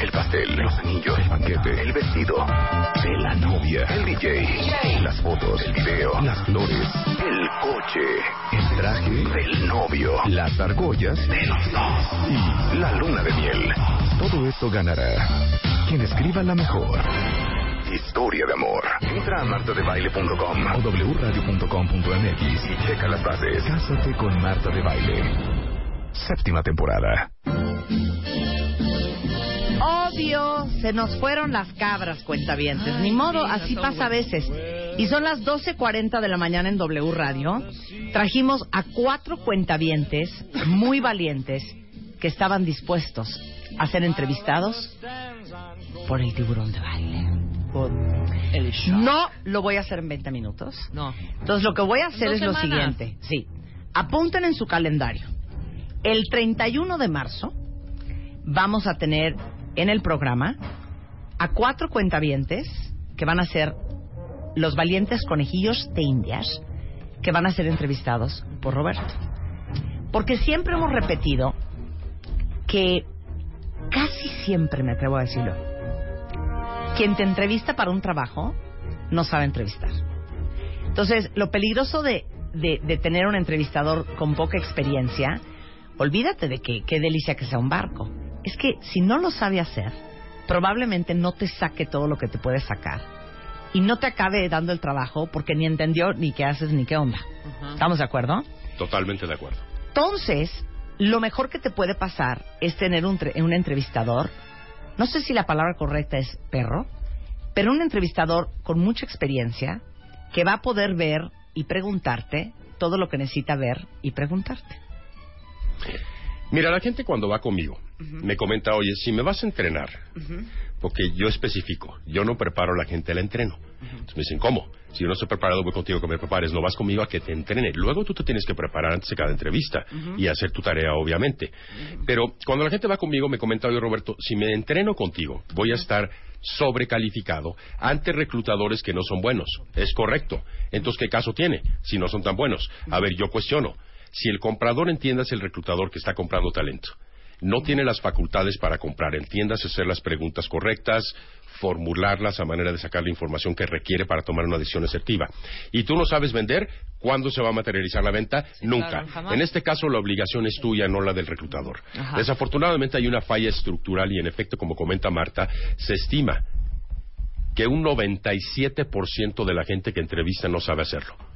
El pastel, los anillos, el banquete, el vestido, de la novia, el DJ, las fotos, el video, las flores, el coche, el traje del novio, las argollas de los dos y la luna de miel. Todo esto ganará quien escriba la mejor historia de amor. Entra a martadebaile.com o wradio.com.mx y checa las bases. Cásate con Marta de Baile. Séptima temporada. Obvio, se nos fueron las cabras, cuentavientes. Ni modo, así pasa a veces. Y son las 12.40 de la mañana en W Radio. Trajimos a cuatro cuentavientes muy valientes que estaban dispuestos a ser entrevistados por el tiburón de baile. No lo voy a hacer en 20 minutos. No. Entonces lo que voy a hacer es lo siguiente. Sí. Apunten en su calendario. El 31 de marzo vamos a tener en el programa a cuatro cuentavientes que van a ser los valientes conejillos de Indias que van a ser entrevistados por Roberto. Porque siempre hemos repetido que casi siempre, me atrevo a decirlo, quien te entrevista para un trabajo no sabe entrevistar. Entonces, lo peligroso de, de, de tener un entrevistador con poca experiencia, olvídate de que qué delicia que sea un barco. Es que si no lo sabe hacer, probablemente no te saque todo lo que te puede sacar. Y no te acabe dando el trabajo porque ni entendió ni qué haces ni qué onda. ¿Estamos de acuerdo? Totalmente de acuerdo. Entonces, lo mejor que te puede pasar es tener un, tre- un entrevistador, no sé si la palabra correcta es perro, pero un entrevistador con mucha experiencia que va a poder ver y preguntarte todo lo que necesita ver y preguntarte. Mira, la gente cuando va conmigo me comenta, oye, si me vas a entrenar, porque yo especifico, yo no preparo a la gente, la entreno. Entonces me dicen, ¿cómo? Si yo no estoy preparado, voy contigo que me prepares, no vas conmigo a que te entrene. Luego tú te tienes que preparar antes de cada entrevista y hacer tu tarea, obviamente. Pero cuando la gente va conmigo, me comenta, oye, Roberto, si me entreno contigo, voy a estar sobrecalificado ante reclutadores que no son buenos. Es correcto. Entonces, ¿qué caso tiene si no son tan buenos? A ver, yo cuestiono. Si el comprador entiendas el reclutador que está comprando talento, no tiene las facultades para comprar, entiendas hacer las preguntas correctas, formularlas a manera de sacar la información que requiere para tomar una decisión asertiva. Y tú no sabes vender, ¿cuándo se va a materializar la venta? Nunca. claro, en este caso la obligación es tuya, no la del reclutador. Ajá. Desafortunadamente hay una falla estructural y en efecto, como comenta Marta, se estima que un 97% de la gente que entrevista no sabe hacerlo.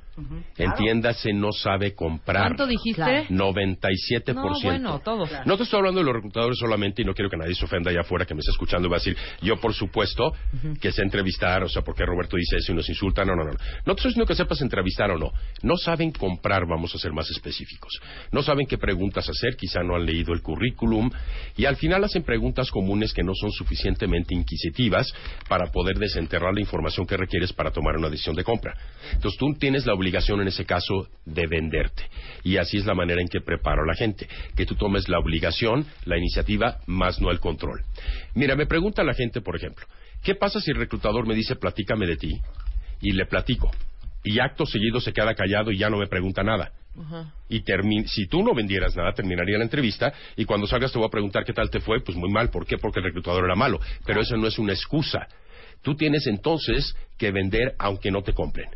Entiéndase, no sabe comprar. ¿Cuánto dijiste? Claro. 97%. No, bueno, todos. No te estoy hablando de los reclutadores solamente y no quiero que nadie se ofenda allá afuera que me está escuchando y va a decir, yo por supuesto que sé entrevistar, o sea, porque Roberto dice eso y nos insulta. No, no, no. No te estoy diciendo que sepas entrevistar o no. No saben comprar, vamos a ser más específicos. No saben qué preguntas hacer, quizá no han leído el currículum y al final hacen preguntas comunes que no son suficientemente inquisitivas para poder desenterrar la información que requieres para tomar una decisión de compra. Entonces tú tienes la obligación en ese caso de venderte. Y así es la manera en que preparo a la gente. Que tú tomes la obligación, la iniciativa, más no el control. Mira, me pregunta la gente, por ejemplo, ¿qué pasa si el reclutador me dice platícame de ti? Y le platico. Y acto seguido se queda callado y ya no me pregunta nada. Y termi- si tú no vendieras nada, terminaría la entrevista y cuando salgas te voy a preguntar qué tal te fue, pues muy mal, ¿por qué? Porque el reclutador era malo. Pero eso no es una excusa. Tú tienes entonces que vender aunque no te compren.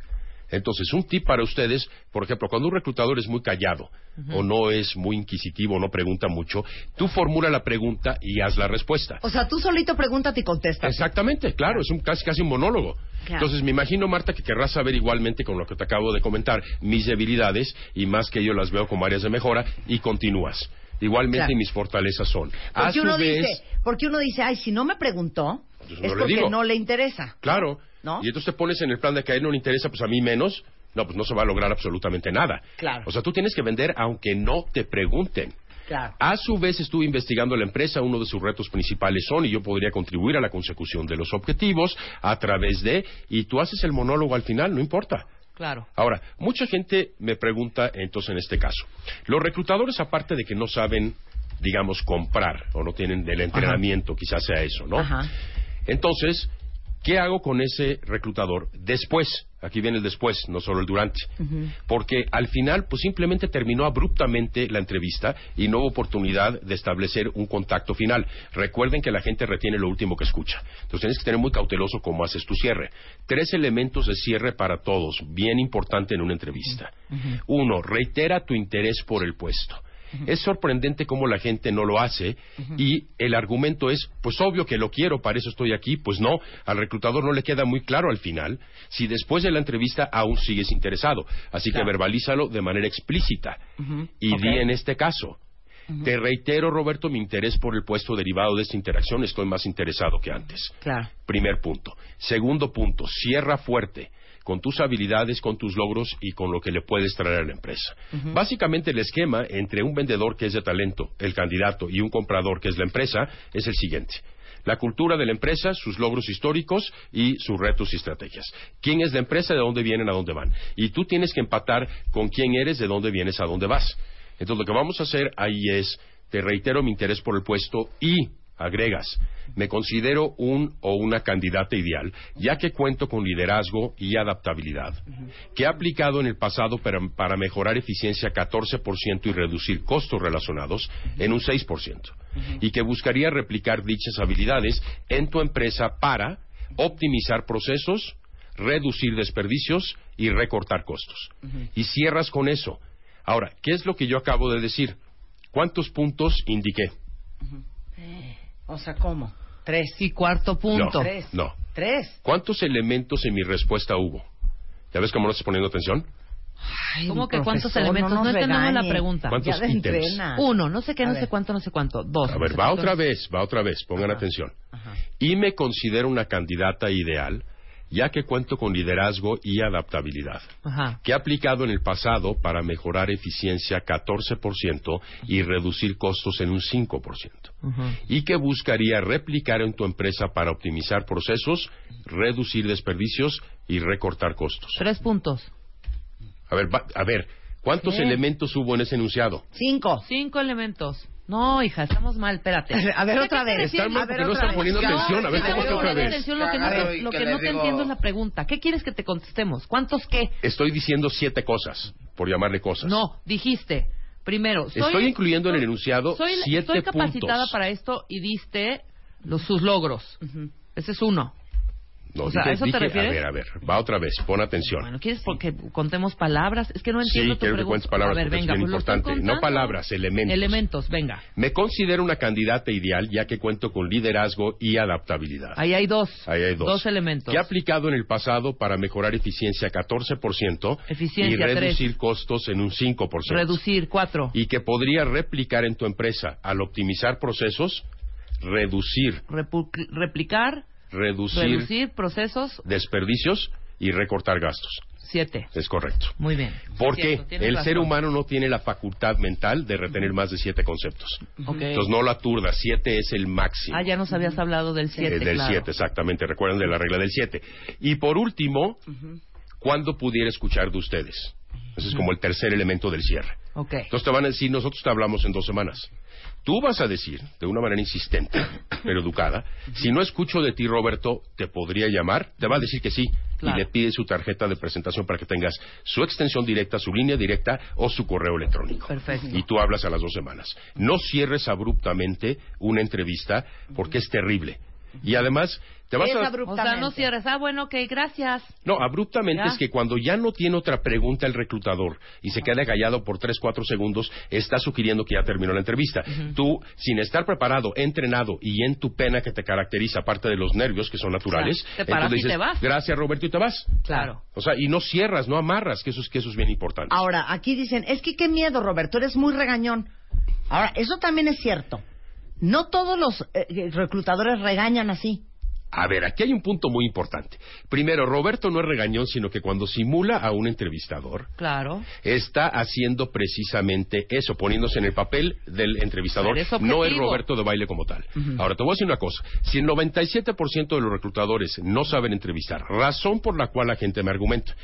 Entonces, un tip para ustedes, por ejemplo, cuando un reclutador es muy callado o no es muy inquisitivo, no pregunta mucho, tú formula la pregunta y haz la respuesta. O sea, tú solito pregúntate y contestas. Exactamente, claro, es un, casi, casi un monólogo. Claro. Entonces me imagino, Marta, que querrás saber igualmente con lo que te acabo de comentar mis debilidades y más que yo las veo como áreas de mejora y continúas. Igualmente Claro. mis fortalezas son. Porque uno, vez, dice, porque uno dice, ay, si no me preguntó, Pues es no porque no le interesa. claro, ¿No? y entonces te pones en el plan de que a él no le interesa, pues a mí menos, no, pues no se va a lograr absolutamente nada. Claro. O sea, tú tienes que vender aunque no te pregunten. Claro. A su vez estuve investigando la empresa, uno de sus retos principales son, y yo podría contribuir a la consecución de los objetivos a través de, y tú haces el monólogo al final, no importa. Claro. Ahora, mucha gente me pregunta, entonces en este caso, los reclutadores aparte de que no saben, digamos, comprar o no tienen del entrenamiento, quizás sea eso, ¿no? Ajá. Entonces, ¿qué hago con ese reclutador después? Aquí viene el después, no solo el durante. Porque al final, pues simplemente terminó abruptamente la entrevista y no hubo oportunidad de establecer un contacto final. Recuerden que la gente retiene lo último que escucha. Entonces tienes que tener muy cauteloso cómo haces tu cierre. Tres elementos de cierre para todos, bien importante en una entrevista. Uno, reitera tu interés por el puesto. Es sorprendente cómo la gente no lo hace y el argumento es, pues obvio que lo quiero, para eso estoy aquí. Pues no, al reclutador no le queda muy claro al final si después de la entrevista aún sigues interesado. Así que verbalízalo de manera explícita y di en este caso. Te reitero, Roberto, mi interés por el puesto derivado de esta interacción. Estoy más interesado que antes. Claro. Primer punto. Segundo punto, cierra fuerte con tus habilidades, con tus logros y con lo que le puedes traer a la empresa. Básicamente el esquema entre un vendedor que es de talento, el candidato, y un comprador que es la empresa es el siguiente. La cultura de la empresa, sus logros históricos y sus retos y estrategias. ¿Quién es la empresa? ¿De dónde vienen? ¿A dónde van? Y tú tienes que empatar con quién eres, de dónde vienes, a dónde vas. Entonces lo que vamos a hacer ahí es, te reitero mi interés por el puesto y agregas, me considero un o una candidata ideal, ya que cuento con liderazgo y adaptabilidad, que he aplicado en el pasado para, para mejorar eficiencia 14% y reducir costos relacionados en un 6%, y que buscaría replicar dichas habilidades en tu empresa para optimizar procesos, reducir desperdicios y recortar costos. Y cierras con eso. Ahora, ¿qué es lo que yo acabo de decir? ¿Cuántos puntos indiqué? O sea, ¿cómo? Tres. Y cuarto punto. No, Tres. no. Tres. ¿Cuántos elementos en mi respuesta hubo? ¿Ya ves cómo no estás poniendo atención? Ay, ¿Cómo que cuántos elementos? No, nos entendemos la pregunta. ¿Cuántos ítems? Uno, no sé qué, no sé cuánto, no sé cuánto. Dos. A no ver, sé va otra vez, va otra vez, pongan atención. Y me considero una candidata ideal, ya que cuento con liderazgo y adaptabilidad, Ajá. que he aplicado en el pasado para mejorar eficiencia 14% y reducir costos en un 5%, Ujú. y que buscaría replicar en tu empresa para optimizar procesos, reducir desperdicios y recortar costos. Tres puntos. A ver, va- a ver, ¿cuántos ¿Qué? elementos hubo en ese enunciado? Cinco. Cinco elementos. No, hija, estamos mal, espérate. A ver, ¿Qué otra vez. Están mal porque no están poniendo atención. A ver, ¿cómo otra vez? atención, lo que no, lo que no te entiendo es la pregunta. ¿Qué quieres que te contestemos? ¿Cuántos qué? Estoy diciendo siete cosas, por llamarle cosas. No, dijiste. Primero, soy, Estoy incluyendo en el enunciado soy, siete estoy capacitada puntos. para esto y diste los, sus logros. Ese es uno. No, O sea, dije- ¿a eso te dije- refieres? A ver, a ver, va otra vez, pon atención. Bueno, ¿quieres que contemos palabras? Es que no sí, entiendo tu quiero que pregunta. cuentes palabras ver, porque venga, es bien pues importante. No palabras, elementos. Elementos, venga. Me considero una candidata ideal ya que cuento con liderazgo y adaptabilidad. Ahí hay dos. Ahí hay dos. Dos elementos. Que he aplicado en el pasado para mejorar eficiencia 14% Eficiencia, y reducir tres. costos en un 5%. Reducir, cuatro. y que podría replicar en tu empresa al optimizar procesos, reducir, Repu- replicar, reducir, reducir procesos, desperdicios y recortar gastos. siete. Es correcto. Muy bien. Porque Cierto, el razón. ser humano no tiene la facultad mental de retener más de siete conceptos. Entonces no la turda, siete es el máximo. Ah, ya nos habías hablado del Eh, siete, del claro. 7, exactamente. Recuerden de la regla del 7. Y por último, ¿cuándo pudiera escuchar de ustedes? Ese es como el tercer elemento del cierre. Ok. Entonces te van a decir, nosotros te hablamos en dos semanas. Tú vas a decir, de una manera insistente, pero educada, si no escucho de ti, Roberto, ¿te podría llamar? Te va a decir que sí. Claro. Y le pide su tarjeta de presentación para que tengas su extensión directa, su línea directa o su correo electrónico. Perfecto. Y tú hablas a las dos semanas. No cierres abruptamente una entrevista porque es terrible. Y además, te vas Es a... abrupto. O sea, no Abruptamente. cierres. Ah, bueno, ok, gracias. No, abruptamente ¿Ya? es que cuando ya no tiene otra pregunta el reclutador y se queda callado por tres, cuatro segundos, está sugiriendo que ya terminó la entrevista. Tú, sin estar preparado, entrenado y en tu pena que te caracteriza, aparte de los nervios que son naturales, Claro, te paras y te vas. gracias Roberto y te vas. Claro. O sea, y no cierras, no amarras, que eso es, que eso es bien importante. Ahora, aquí dicen, es que qué miedo, Roberto, eres muy regañón. Ahora, eso también es cierto. No todos los eh, reclutadores regañan así. A ver, aquí hay un punto muy importante. Primero, Roberto no es regañón, sino que cuando simula a un entrevistador, Claro. está haciendo precisamente eso, poniéndose en el papel del entrevistador. No es. Roberto de baile como tal. Ahora, te voy a decir una cosa. Si el 97% de los reclutadores no saben entrevistar, razón por la cual la gente me argumenta,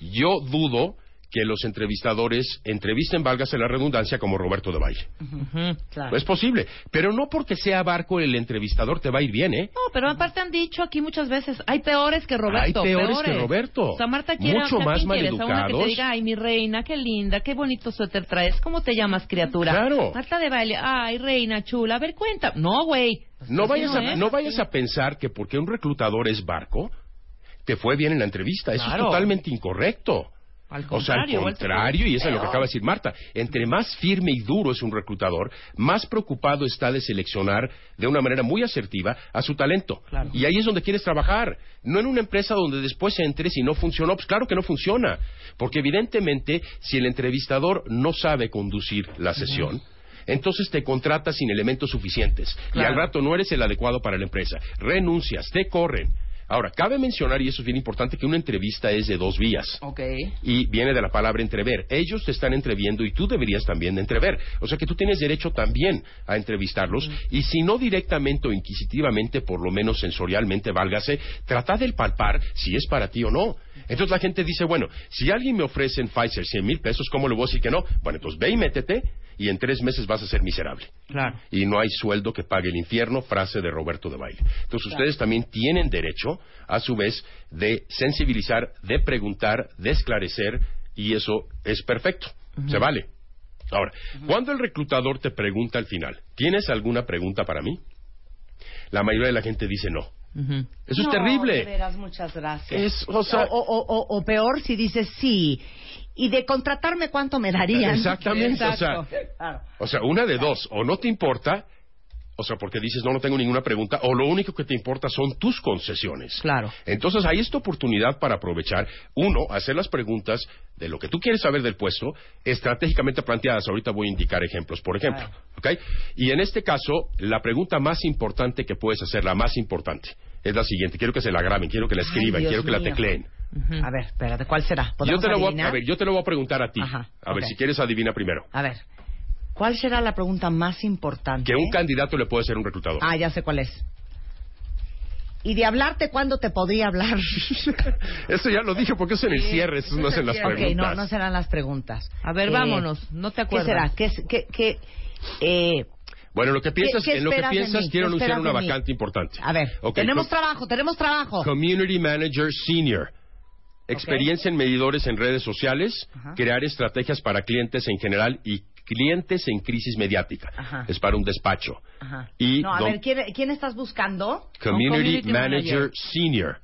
yo dudo que los entrevistadores entrevisten, válgase la redundancia, como Roberto de baile. Ujú. Claro. Es posible, pero no porque sea barco el entrevistador te va a ir bien, ¿eh? No, pero aparte han dicho aquí muchas veces, hay peores que Roberto. Hay peores que Roberto. O sea, Marta quiere Mucho más. A una que te diga, ay, mi reina, qué linda, qué bonito suéter traes, ¿cómo te llamas, criatura? Claro. Marta de baile, ay, reina, chula, a ver, cuenta. No, güey. No Así vayas, a, ¿eh? no vayas a pensar que porque un reclutador es barco, te fue bien en la entrevista. Eso Claro. es totalmente incorrecto. Al O sea, al contrario, y eso es lo que acaba de decir Marta. Entre más firme y duro es un reclutador, más preocupado está de seleccionar de una manera muy asertiva a su talento. Claro. Y ahí es donde quieres trabajar. No en una empresa donde después entres y no funcionó. Pues claro que no funciona. Porque evidentemente, si el entrevistador no sabe conducir la sesión, entonces te contratas sin elementos suficientes. Y al rato no eres el adecuado para la empresa. Renuncias, te corren. Ahora, cabe mencionar, y eso es bien importante, que una entrevista es de dos vías Ok. y viene de la palabra entrever. Ellos te están entreviendo y tú deberías también de entrever. O sea que tú tienes derecho también a entrevistarlos y si no directamente o inquisitivamente, por lo menos sensorialmente, válgase, trata de palpar si es para ti o no. Entonces la gente dice, bueno, si alguien me ofrece en Pfizer 100 mil pesos, ¿cómo le voy a decir que no? Bueno, entonces ve y métete y en tres meses vas a ser miserable. Claro. Y no hay sueldo que pague el infierno, frase de Roberto de Baile. Entonces ustedes también tienen derecho, a su vez, de sensibilizar, de preguntar, de esclarecer, y eso es perfecto. Se vale. Ahora, cuando el reclutador te pregunta al final, ¿tienes alguna pregunta para mí? La mayoría de la gente dice no. Eso No, es terrible. de veras, muchas gracias. Es, o sea- o, o- o- o peor si dices sí. Y de contratarme, ¿cuánto me darían? Exactamente, o sea, Exacto. Claro. O sea, una de dos, o no te importa, o sea, porque dices, no, no tengo ninguna pregunta, o lo único que te importa son tus concesiones. Claro. Entonces, ahí es tu oportunidad para aprovechar, uno, hacer las preguntas de lo que tú quieres saber del puesto, estratégicamente planteadas. Ahorita voy a indicar ejemplos, por ejemplo. ¿ok? Y en este caso, la pregunta más importante que puedes hacer, la más importante, es la siguiente. Quiero que se la graben, quiero que la escriban, quiero que la tecleen. A ver, espérate, ¿cuál será? Yo ¿Podemos te, lo voy a, ver, yo te lo voy a preguntar a ti. Ajá, a ver, si quieres, adivina primero. A ver, ¿cuál será la pregunta más importante? Que un candidato le puede a un reclutador. Ah, ya sé cuál es. ¿Y de hablarte cuándo te podría hablar? Eso ya lo dije porque eso en el cierre, eso no es en las ok, preguntas. no, no serán las preguntas. A ver, Eh, vámonos. No te ¿Qué acuerdas. será? ¿Qué, es- qué, qué, eh, Bueno, lo que piensas, qué en lo que piensas quiero ¿Qué anunciar una vacante importante. a ver, Ok, tenemos trabajo, tenemos trabajo. Community Manager Senior. Experiencia en medidores en redes sociales, Ajá. crear estrategias para clientes en general y clientes en crisis mediática. Ajá. Es para un despacho. Ajá. Y no, a ver, ¿quién, quién estás buscando? Community, Community Manager, Manager. Senior.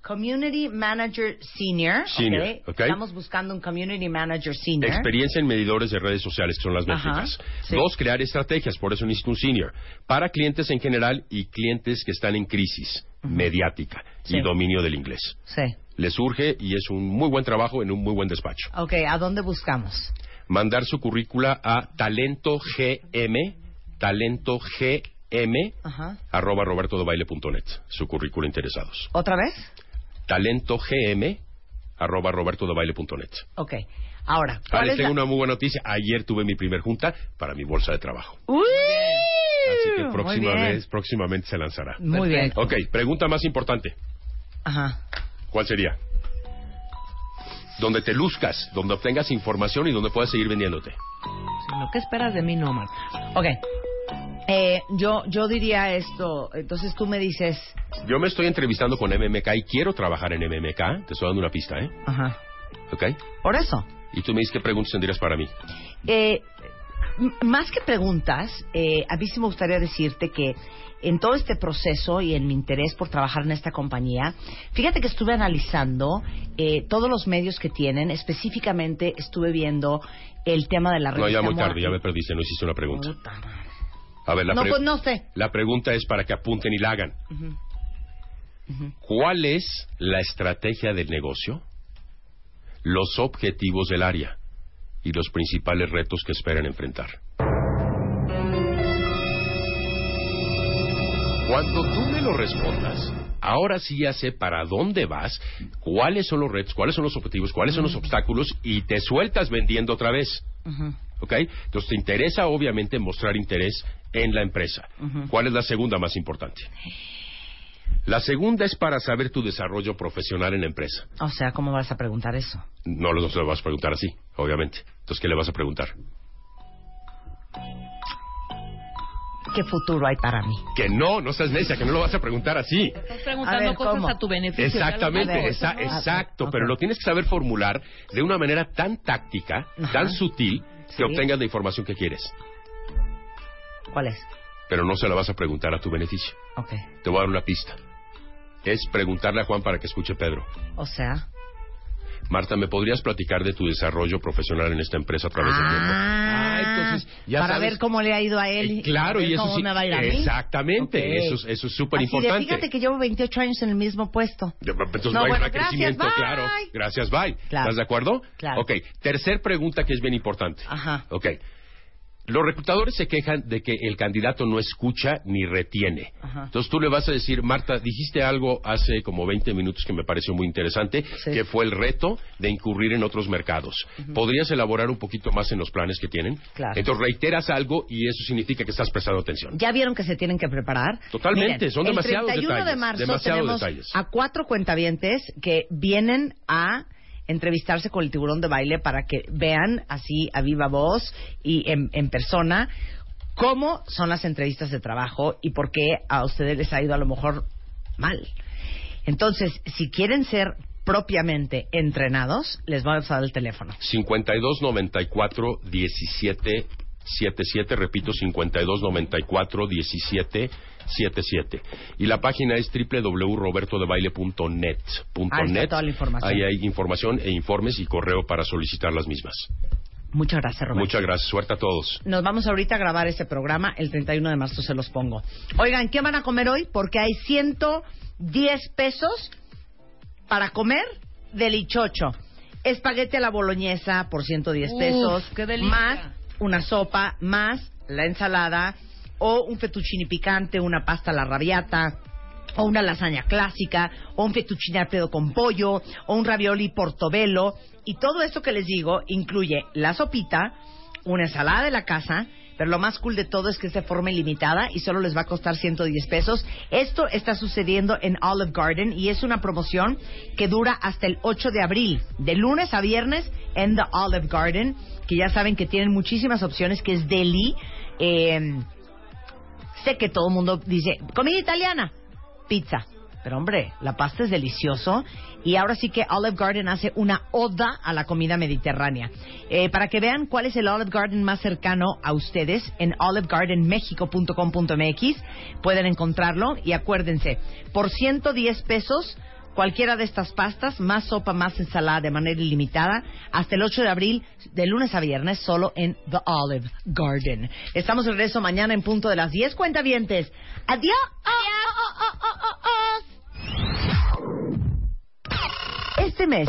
Community Manager Senior. Senior. Estamos buscando un Community Manager Senior. Experiencia en medidores de redes sociales, que son las métricas. sí. Dos, crear estrategias, por eso necesito un senior. Para clientes en general y clientes que están en crisis mediática Sí. y dominio del inglés. Sí. Le surge y es un muy buen trabajo en un muy buen despacho. Ok, ¿a dónde buscamos? Mandar su currícula a talento gm, talento gm, Ajá. arroba robertodobaile.net. Su currícula interesados. ¿Otra vez? Talento gm, arroba robertodobaile.net. Ok. Ahora, Ah, ¿cuál les es tengo la... una muy buena noticia. Ayer tuve mi primer junta para mi bolsa de trabajo. ¡Uy! Así que próxima vez, próximamente se lanzará. Muy bien. Ok, pregunta más importante. Ajá. ¿Cuál sería? Donde te luzcas, donde obtengas información y donde puedas seguir vendiéndote. Lo que esperas de mí, no. Ok. Eh, yo, yo diría esto, entonces tú me dices... Yo me estoy entrevistando con MMK y quiero trabajar en MMK. Te estoy dando una pista, ¿eh? Ajá. ¿Ok? Por eso. Y tú me dices qué preguntas tendrías para mí. Eh, más que preguntas, eh, a mí sí me gustaría decirte que en todo este proceso y en mi interés por trabajar en esta compañía, fíjate que estuve analizando eh, todos los medios que tienen, específicamente estuve viendo el tema de la No, revista ya muy tarde, ya me perdiste, no hiciste una pregunta. A ver, la, No, pues no sé. la pregunta es para que apunten y la hagan. ¿Cuál es la estrategia del negocio? Los objetivos del área y los principales retos que esperan enfrentar. Cuando tú me lo respondas, ahora sí ya sé para dónde vas, cuáles son los retos, cuáles son los objetivos, cuáles son los obstáculos y te sueltas vendiendo otra vez. ¿Ok? Entonces te interesa obviamente mostrar interés en la empresa. ¿Cuál es la segunda más importante? La segunda es para saber tu desarrollo profesional en la empresa. O sea, ¿cómo vas a preguntar eso? No no se lo vas a preguntar así, obviamente. Entonces, ¿qué le vas a preguntar? ¿Qué futuro hay para mí? Que no, no seas necia, que no lo vas a preguntar así. Estás preguntando A ver, cosas ¿cómo? a tu beneficio. Exactamente, exacto, pero lo tienes que saber formular de una manera tan táctica, Ajá. tan sutil, que Sí. obtengas la información que quieres. ¿Cuál es? Pero no se la vas a preguntar a tu beneficio. Ok. Te voy a dar una pista. Es preguntarle a Juan para que escuche Pedro. O sea... Marta, ¿me podrías platicar de tu desarrollo profesional en esta empresa a través del tiempo? Ah, entonces, ya para sabes- ver cómo le ha ido a él. Eh, claro, y eso cómo sí. me va a ir a mí. Exactamente, eso, es- eso es súper importante. Fíjate que llevo 28 años en el mismo puesto. Entonces No, no hay bueno, gracias, crecimiento, bye. claro. Gracias, bye. Claro. ¿Estás de acuerdo? Claro. Ok, tercer pregunta que es bien importante. Ajá. Ok. Los reclutadores se quejan de que el candidato no escucha ni retiene. Ajá. Entonces tú le vas a decir, Marta, dijiste algo hace como 20 minutos que me pareció muy interesante, Sí. que fue el reto de incurrir en otros mercados. ¿Podrías elaborar un poquito más en los planes que tienen? Claro. Entonces reiteras algo y eso significa que estás prestando atención. ¿Ya vieron que se tienen que preparar? Totalmente, son demasiados El 31 de detalles, marzo tenemos detalles. a cuatro cuentavientes que vienen a entrevistarse con el tiburón de baile para que vean así a viva voz y en, en persona cómo son las entrevistas de trabajo y por qué a ustedes les ha ido a lo mejor mal. Entonces, si quieren ser propiamente entrenados, les vamos a dar el teléfono. 52 94 17 77, repito, 52 94 17 77. Y la página es www.robertodebaile.net. Ahí está net. toda la información. Ahí hay información e informes y correo para solicitar las mismas. Muchas gracias, Roberto. Muchas gracias. Suerte a todos. Nos vamos ahorita a grabar este programa. El 31 de marzo se los pongo. Oigan, ¿qué van a comer hoy? Porque hay 110 pesos para comer delichocho. Espagueti a la boloñesa por 110 Uf, pesos. qué delicia. Más una sopa, más la ensalada, o un fettuccine picante, una pasta a la rabiata, o una lasaña clásica, o un fettuccine alfredo con pollo, o un ravioli portobello. Y todo esto que les digo incluye la sopita, una ensalada de la casa, pero lo más cool de todo es que es de forma ilimitada y solo les va a costar 110 pesos. Esto está sucediendo en Olive Garden y es una promoción que dura hasta el 8 de abril, de lunes a viernes en The Olive Garden, que ya saben que tienen muchísimas opciones, que es deli. Eh, sé que todo el mundo dice, comida italiana, pizza. Pero hombre, la pasta es delicioso y ahora sí que Olive Garden hace una oda a la comida mediterránea. Eh, para que vean cuál es el Olive Garden más cercano a ustedes, en olivegardenmexico.com.mx pueden encontrarlo y acuérdense, por 110 pesos cualquiera de estas pastas, más sopa, más ensalada de manera ilimitada, hasta el 8 de abril, de lunes a viernes, solo en The Olive Garden. Estamos de regreso mañana en punto de las 10 cuentavientes. Adiós. Este mes,